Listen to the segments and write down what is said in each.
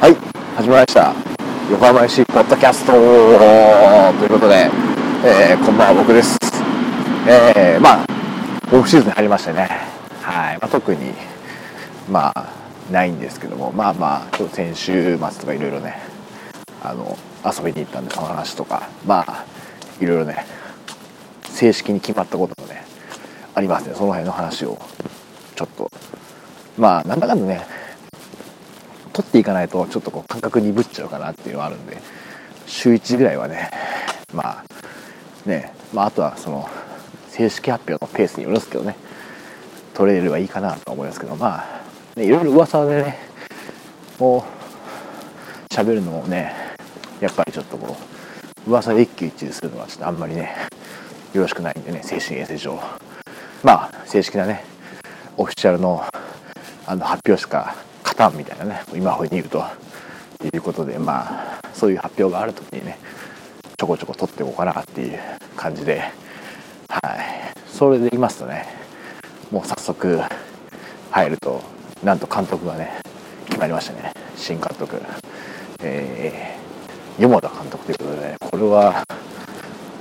はい始まりました。横浜 FC ポッドキャスト。ということで、えー、こんばんは僕です。えー、まあオフシーズン入りましたね。はい、まあ、特にまあないんですけどもまあまあちょっと先週末とかいろいろねあの遊びに行ったんでその話とかまあいろいろね正式に決まったこともねありますね。その辺の話をちょっと。まあなんだかんだね取っていかないとちょっとこう感覚鈍っちゃうかなっていうのはあるんで週1ぐらいはねまあねまああとはその正式発表のペースによるんですけどね取れればいいかなと思いますけどまあ、ね、いろいろ噂でねもう喋るのもねやっぱりちょっとこう噂で一喜一憂するのはちょっとあんまりねよろしくないんでね精神衛生上。まあ正式なねオフィシャルのあの発表しか勝たんみたいなね今風に言うと。いうことでまあそういう発表がある時にねちょこちょこ取っていこうかなっていう感じで。はい。それで言いますとねもう早速入るとなんと監督がね決まりましたね。新監督。えー、山田監督ということで、ね、これは、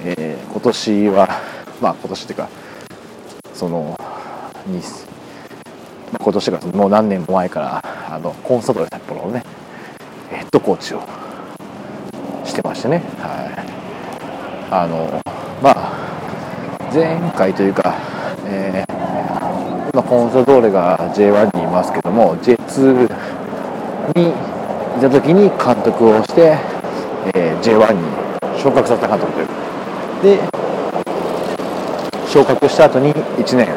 えー、今年はまあ今年っていうかその今年がもう何年も前からあのコンサドレ札幌のねヘッドコーチをしてましてね。はい。あのまあ前回というか、えー、今コンサドーレが J1 にいますけども J2 にいた時に監督をして、えー、J1 に昇格させた監督という。で昇格した後に1年、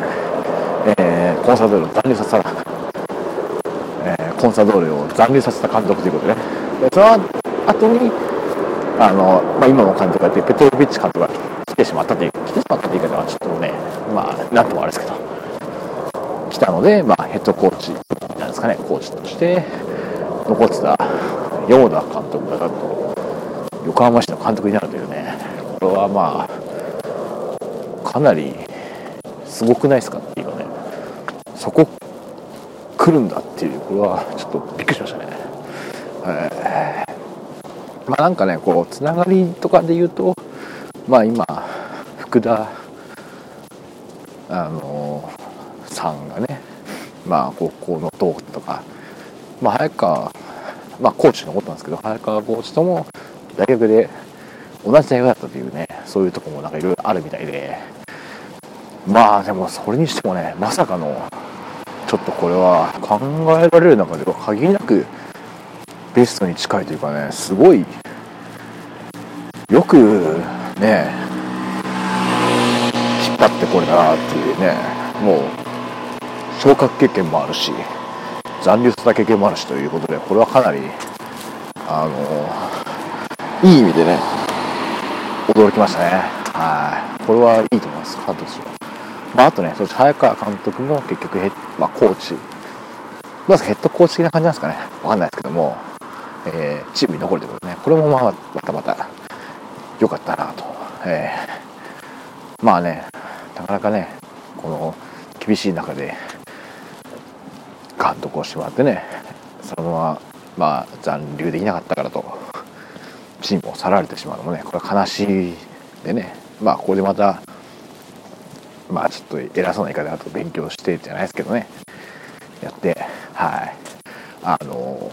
えー、コンサドーレを残留させた、コンサドーレを残留させた監督ということでね。でその後にあの、まあ、今の監督がやってペトロビッチ監督が来てしまったという来てしまったという言い方はちょっとねまあなんともあれですけど来たので、まあ、ヘッドコーチなんですかねコーチとして残ってたヨーダ監督がなんと横浜市の監督になるというねこれはまあかなりすごくないですかっていうかね。そこ来るんだっていうこれはちょっとびっくりしましたね、えー、まあなんかねこうつながりとかで言うとまあ今福田あのさんがねまあ高校の同期とかまあ早川まあコーチ残ったんですけど早川コーチとも大学で同じ大学だったというねそういうとこもなんかいろいろあるみたいで。まあでもそれにしてもねまさかのちょっとこれは考えられる中では限りなくベストに近いというかねすごいよくね引っ張ってこれたなっていうねもう昇格経験もあるし残留した経験もあるしということでこれはかなりあのいい意味でね驚きましたね。はい。これはいいと思います。監督としては、まあ、あとねそして早川監督も結局ヘまあ、コーチ。まずヘッドコーチ的な感じなんですかね。わかんないですけども、えー、チームに残るということでね。これもまあまたまた良かったなと、えー、まあねなかなかねこの厳しい中で監督をしてもらってねそのまま、まあ、残留できなかったからと。チームを去られてしまうのもねこれは悲しいでね。まあここでまたまあちょっと偉そうな言い方だと勉強してじゃないですけどね。やってはい。あの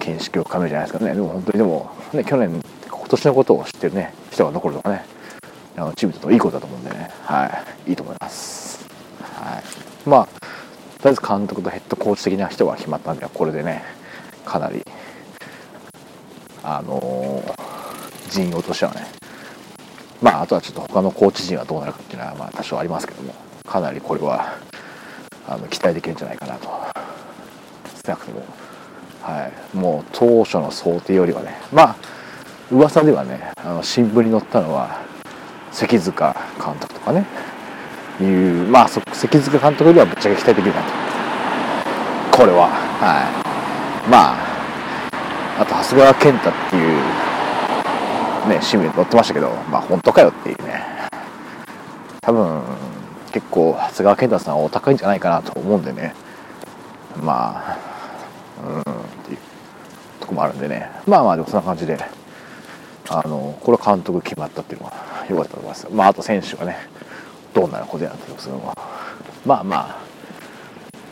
見識を深めるじゃないですかね。でも本当にでも、ね、去年今年のことを知ってるね人が残るとかねあのチームといいことだと思うんでね。はい。いいと思います。はい。まあとりあえず監督とヘッドコーチ的な人が決まったんでこれでねかなりあのー、陣容としてはねまああとはちょっと他のコーチ陣はどうなるかっていうのはまあ多少ありますけどもかなりこれはあの期待できるんじゃないかなと。少なくともはい。もう当初の想定よりはねまあ噂ではねあの新聞に載ったのは関塚監督とかねいうまあ関塚監督よりはぶっちゃけ期待できるなと。これははい。まああと長谷川健太っていうね趣味で載ってましたけどまあ本当かよっていうね。多分結構長谷川健太さんはお高いんじゃないかなと思うんでね。まあうんっていうとこもあるんでね。まあまあでもそんな感じであのこれは監督決まったっていうのは良かったと思います。まああと選手がねどうなることやってますけども。まあま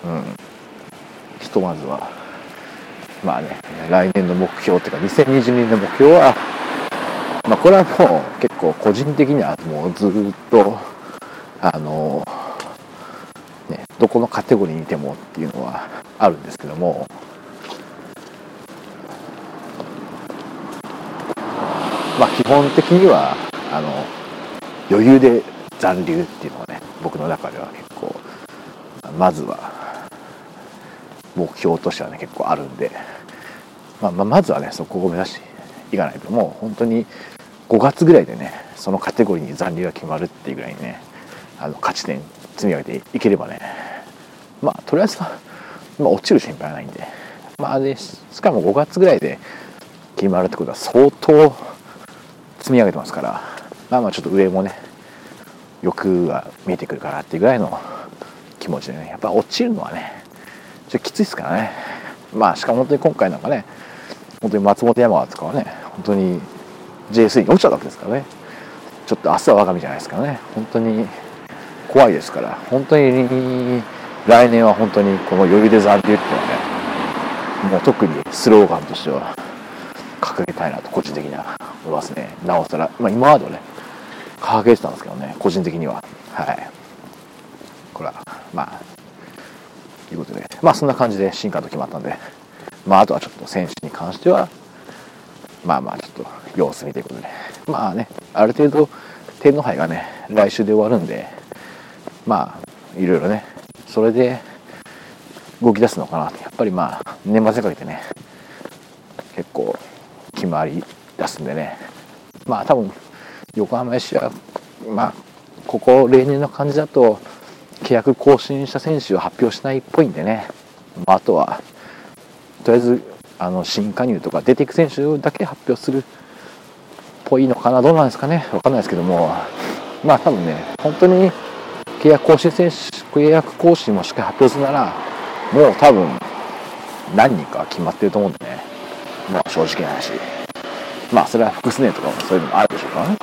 あうん。ひとまずはまあね来年の目標っていうか2022年の目標はまあこれはもう結構個人的にはもうずっとあのねどこのカテゴリーにいてもっていうのはあるんですけども。まあ基本的にはあの余裕で残留っていうのがね僕の中では結構まずは目標としてはね結構あるんで、まあ、まあまずはねそこを目指していかないともう本当に5月ぐらいでねそのカテゴリーに残留が決まるっていうぐらいにねあの勝ち点積み上げていければねまあとりあえずは、まあ、落ちる心配はないんで。まあでしかも5月ぐらいで決まるってことは相当積み上げてますからまあまあちょっと上もね欲が見えてくるかなっていうぐらいの気持ちでねやっぱ落ちるのはねちょっときついですからね。まあしかも本当に今回なんかね本当に松本山川とかはね本当に J3 に落ちたわけですからね。ちょっと明日は我が身じゃないですからね。本当に怖いですから。本当に来年は本当にこの余裕で残留っていうのはねもう特にスローガンとしては掲げたいなと個人的には思いますね。なおさら、まあ、今まではね掲げてたんですけどね個人的には。はい。これはまあということで。まあそんな感じで新監督決まったんで。まああとはちょっと選手に関してはまあまあちょっと様子見ということで。まあねある程度天皇杯がね来週で終わるんでまあいろいろねそれで動き出すのかなやっぱりまあ年末にかけてね結構決まり出すんでね。まあ多分横浜 FC はまあここ例年の感じだと契約更新した選手を発表しないっぽいんでね、まあ、あとはとりあえずあの新加入とか出ていく選手だけ発表するぽいのかな？どうなんですかね？分かんないですけども。まあ多分ね本当に契約更新選手契約更新もしっかり発表するならもう多分何人か決まってると思うんでね。まあ正直な話。まあそれは複数年とかもそういうのもあるでしょうからね。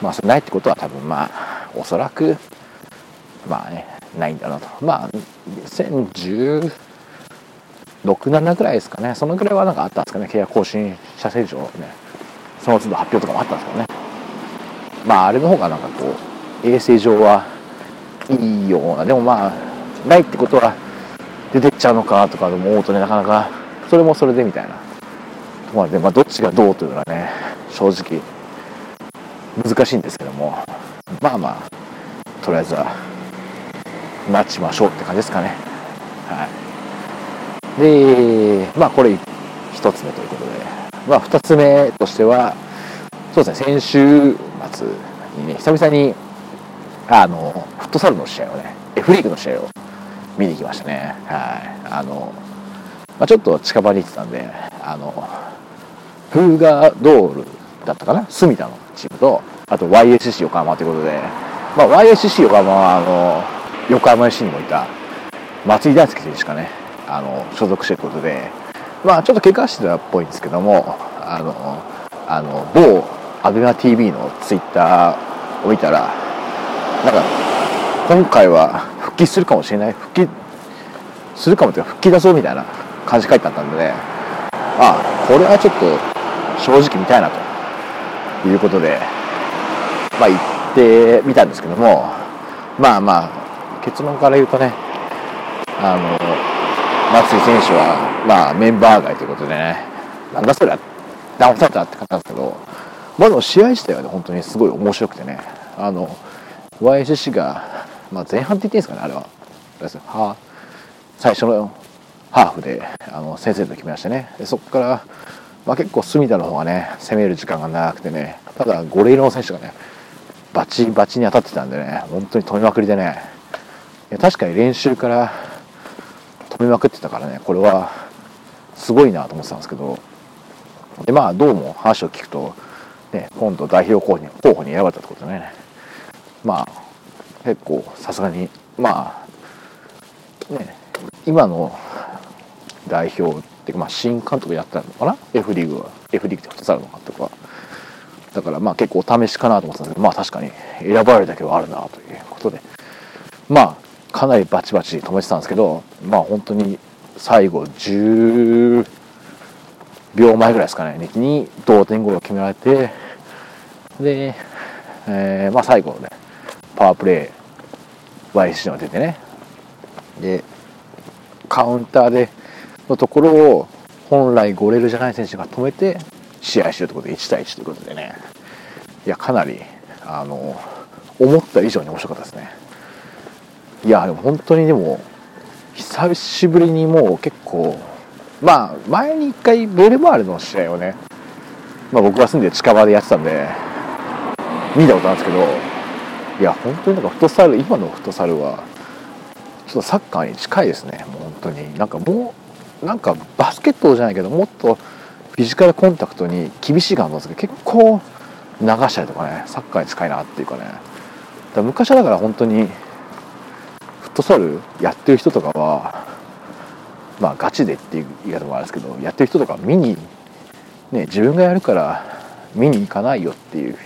まあそれないってことは多分まあおそらくまあねないんだなと。まあ2016、7ぐらいですかね。そのぐらいはなんかあったんですかね。契約更新者選手をね。その都度発表とかもあったんですけどね。まああれの方がなんかこう衛生上はいいようなでもまあないってことは出てっちゃうのかとかでも思うとねなかなかそれもそれでみたいな。とまあで、まあ、どっちがどうというのはね正直難しいんですけども。まあまあとりあえずは待ちましょうって感じですかね。はい。でまあこれ1つ目ということで。まあ2つ目としてはそうですね先週末にね久々にあのフットサルの試合をね F リーグの試合を見に行きましたね。はい。あの、まあ、ちょっと近場に行ってたんであのフーガードールだったかな？住田のチームとあと YSC 横浜ということで、まあ、YSC 横浜はあの横浜 FC にもいた松井大輔選手がねあの所属してることでまあちょっと怪我してたっぽいんですけどもあのあの某アベマ t v のツイッターを見たらなんか今回は復帰するかもしれない復帰するかもというか復帰だぞみたいな感じ書いてあったんでねあこれはちょっと正直見たいなということでまあ行ってみたんですけどもまあまあ結論から言うとねあの松井選手はまあメンバー外ということでねなんだそれは騙されたって感じなんですけどまあでも試合自体はね本当にすごい面白くてねあの YSC が、まあ、前半って言っていいんですかねあれは。は最初のハーフであの先生と決めましてね。そこから、まあ、結構隅田の方がね攻める時間が長くてねただゴレイの選手がねバチバチに当たってたんでね本当に止めまくりでね。確かに練習から止めまくってたからねこれは。すごいなと思ってたんですけど。でまあどうも話を聞くと、ね、今度代表候補に候補に選ばれたってことでね。まあ結構さすがにまあね今の代表っていうか、まあ、新監督やったのかな？F リーグは。F リーグって2つあるのかとかだからまあ結構お試しかなと思ってたんですけどまあ確かに選ばれるだけはあるなということで。まあかなりバチバチ止めてたんですけどまあ本当に最後10秒前ぐらいですかね。に同点ゴールを決められてで、えー、まあ最後ねパワープレー YC が出てね。でカウンターでのところを本来ゴレルじゃない選手が止めて試合してるということで1対1ということでね。いやかなりあの思った以上に面白かったですね。いやでも本当にでも久しぶりにもう結構まあ前に1回ベルマーレの試合をね、まあ、僕が住んで近場でやってたんで見たことあるんですけどいや本当になんかフットサル今のフットサルはちょっとサッカーに近いですねもう本当に。なんかもうなんかバスケットじゃないけどもっとフィジカルコンタクトに厳しい感じなんですけど結構流したりとかねサッカーに近いなっていうかね。だ昔はだから本当にットサルやってる人とかはまあガチでっていう言い方もあるんですけどやってる人とか見にね自分がやるから見に行かないよっていう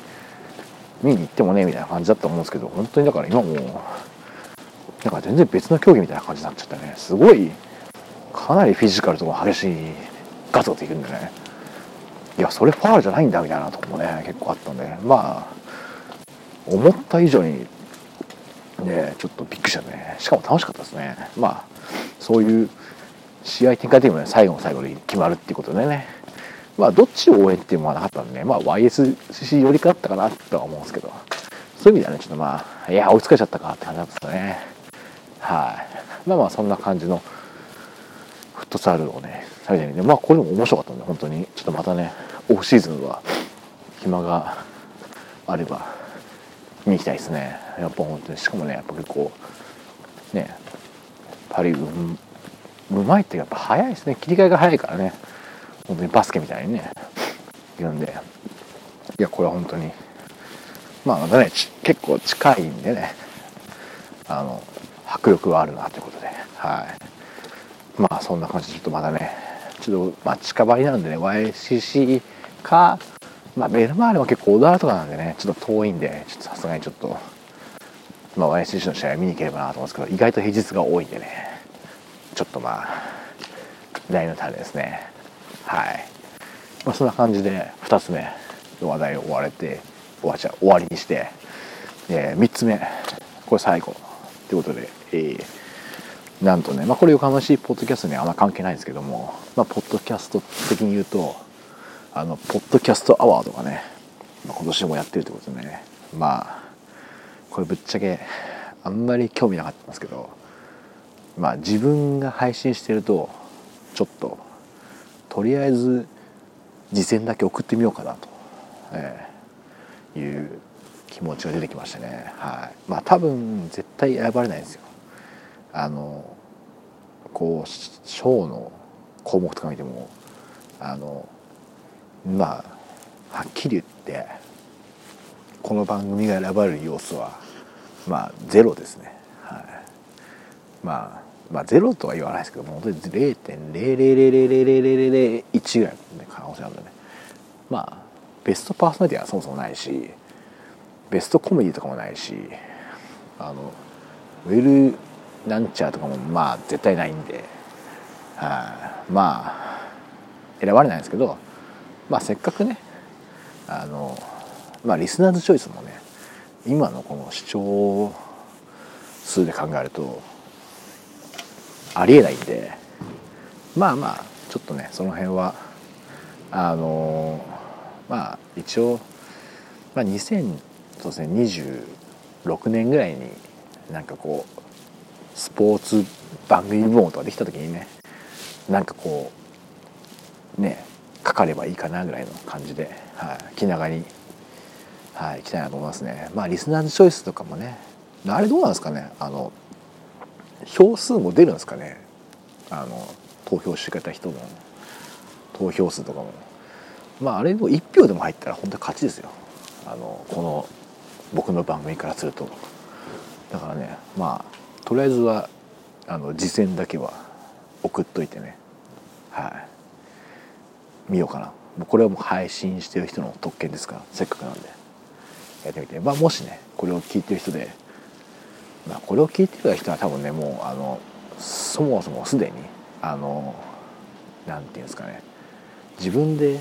見に行ってもねみたいな感じだったと思うんですけど本当にだから今もなんか全然別の競技みたいな感じになっちゃったね。すごいかなりフィジカルとか激しいガツガツいくんでね。いやそれファールじゃないんだみたいなとこもね結構あったんで。まあ思った以上にねちょっとびっくりしたねしかも楽しかったですねまあそういう試合展開的にもね最後の最後に決まるっていうことでねまあどっちを応援っていうのはなかったんで、まあ YSC よりかだったかなとは思うんですけど、そういう意味ではね、ちょっとまあ、いや、追いつかれちゃったかって感じなんですかね。はい。まあまあそんな感じのフットサルをね、されてみて、まあこれも面白かったんで、本当に。ちょっとまたね、オフシーズンは暇があれば見に行きたいですね。やっぱ本当に、しかもね、やっぱ結構、ね、パリううまいってやっぱ早いですね。切り替えが早いからね。本当にバスケみたいにね言うんでいやこれは本当にまあまたね結構近いんでねあの迫力があるなということではいまあそんな感じでちょっとまだねちょっとまあ近場になるんでね YCC かまあベルマーレも結構小田原とかなんでねちょっと遠いんでちょっとさすがにちょっとまあ YCC の試合見に行ければなと思うんですけど意外と平日が多いんでねちょっとまあ大の種ですね。はい、まあ、そんな感じで2つ目の話題を終われて終わちゃ終わりにして、えー、3つ目これ最後ということで、えー、なんとね、まあ、これ横浜市ポッドキャストにはあんま関係ないんですけども、まあ、ポッドキャスト的に言うとあのポッドキャストアワードがね、今年もやってるってことでね。まあこれぶっちゃけあんまり興味なかったんですけどまあ自分が配信してるとちょっととりあえず次戦だけ送ってみようかなと、えー、いう気持ちが出てきましたね。はい。まあ多分絶対選ばれないんですよ。あのこう賞の項目とか見てもあのまあはっきり言ってこの番組が選ばれる要素はまあゼロですね。はい。まあまあゼロとは言わないですけども本当に0.0000001ぐらいの可能性あるんでねまあベストパーソナリティはそもそもないしベストコメディとかもないしあのウェルなんちゃーとかもまあ絶対ないんで、はあ、まあ選ばれないんですけどまあせっかくねあのまあリスナーズチョイスもね今のこの視聴数で考えるとありえないんでまあまあちょっとねその辺はあのまあ一応、まあ、2026年ぐらいになんかこうスポーツ番組部門とかできた時にねなんかこうねかかればいいかなぐらいの感じで、はい、気長に、はい、行きたいなと思いますね。まあリスナーズチョイスとかもねあれどうなんですかね？あの票数も出るんですかね？あの投票してくれた人の投票数とかも。まああれも1票でも入ったら本当に勝ちですよ。あのこの僕の番組からすると。だからねまあとりあえずはあの次戦だけは送っといてね。はい。見ようかな。もうこれはもう配信してる人の特権ですからせっかくなんで。やってみて。まあもしねこれを聞いてる人で、まあ、これを聞いてる人は多分ねもうあのそもそもすでにあのなんていうんですかね。自分で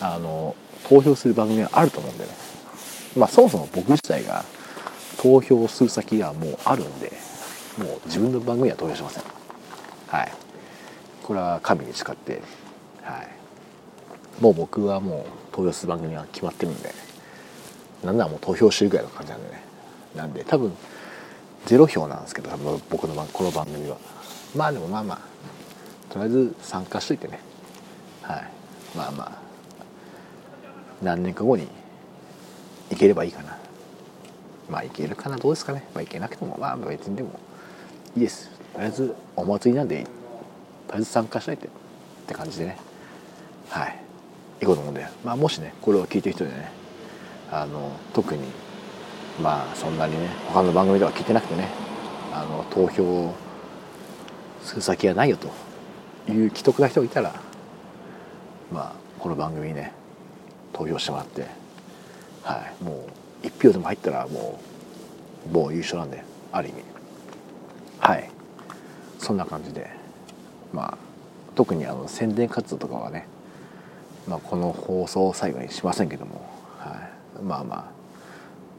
あの投票する番組があると思うんでね。まあそもそも僕自体が投票する先がもうあるんでもう自分の番組は投票しません。はい。これは神に誓ってはい。もう僕はもう投票する番組は決まってるんでなんならもう投票してるぐらいの感じなんでね。なんで多分ゼロ票なんですけど多分僕の番この番組は。まあでもまあまあとりあえず参加しといてね。はい。まあまあ何年か後に行ければいいかな。まあ行けるかなどうですかね。まあ行けなくてもまあ別にでもいいです。とりあえずお祭りなんでとりあえず参加しといてって感じでね。はい。行こうと思うんでまあもしねこれを聞いてる人でねあの特にまあそんなにね他の番組では聞いてなくてねあの投票する先がないよという既得な人がいたらまあこの番組にね投票してもらってはいもう1票でも入ったらもうもう優勝なんである意味。はい。そんな感じでまあ特にあの宣伝活動とかはね、まあ、この放送を最後にしませんけども、はい、まあまあ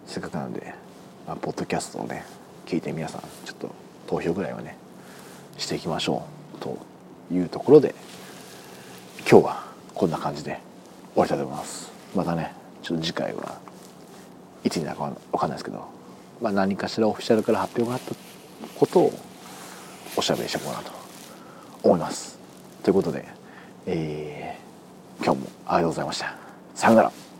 せっかくなんで、まあ、ポッドキャストをね聞いて皆さんちょっと投票ぐらいはねしていきましょうというところで今日はこんな感じで終わりたいと思います。またねちょっと次回はいつになるか分かんないですけど、まあ、何かしらオフィシャルから発表があったことをおしゃべりしていこうかなと思います。ということで、えー、今日もありがとうございました。さようなら。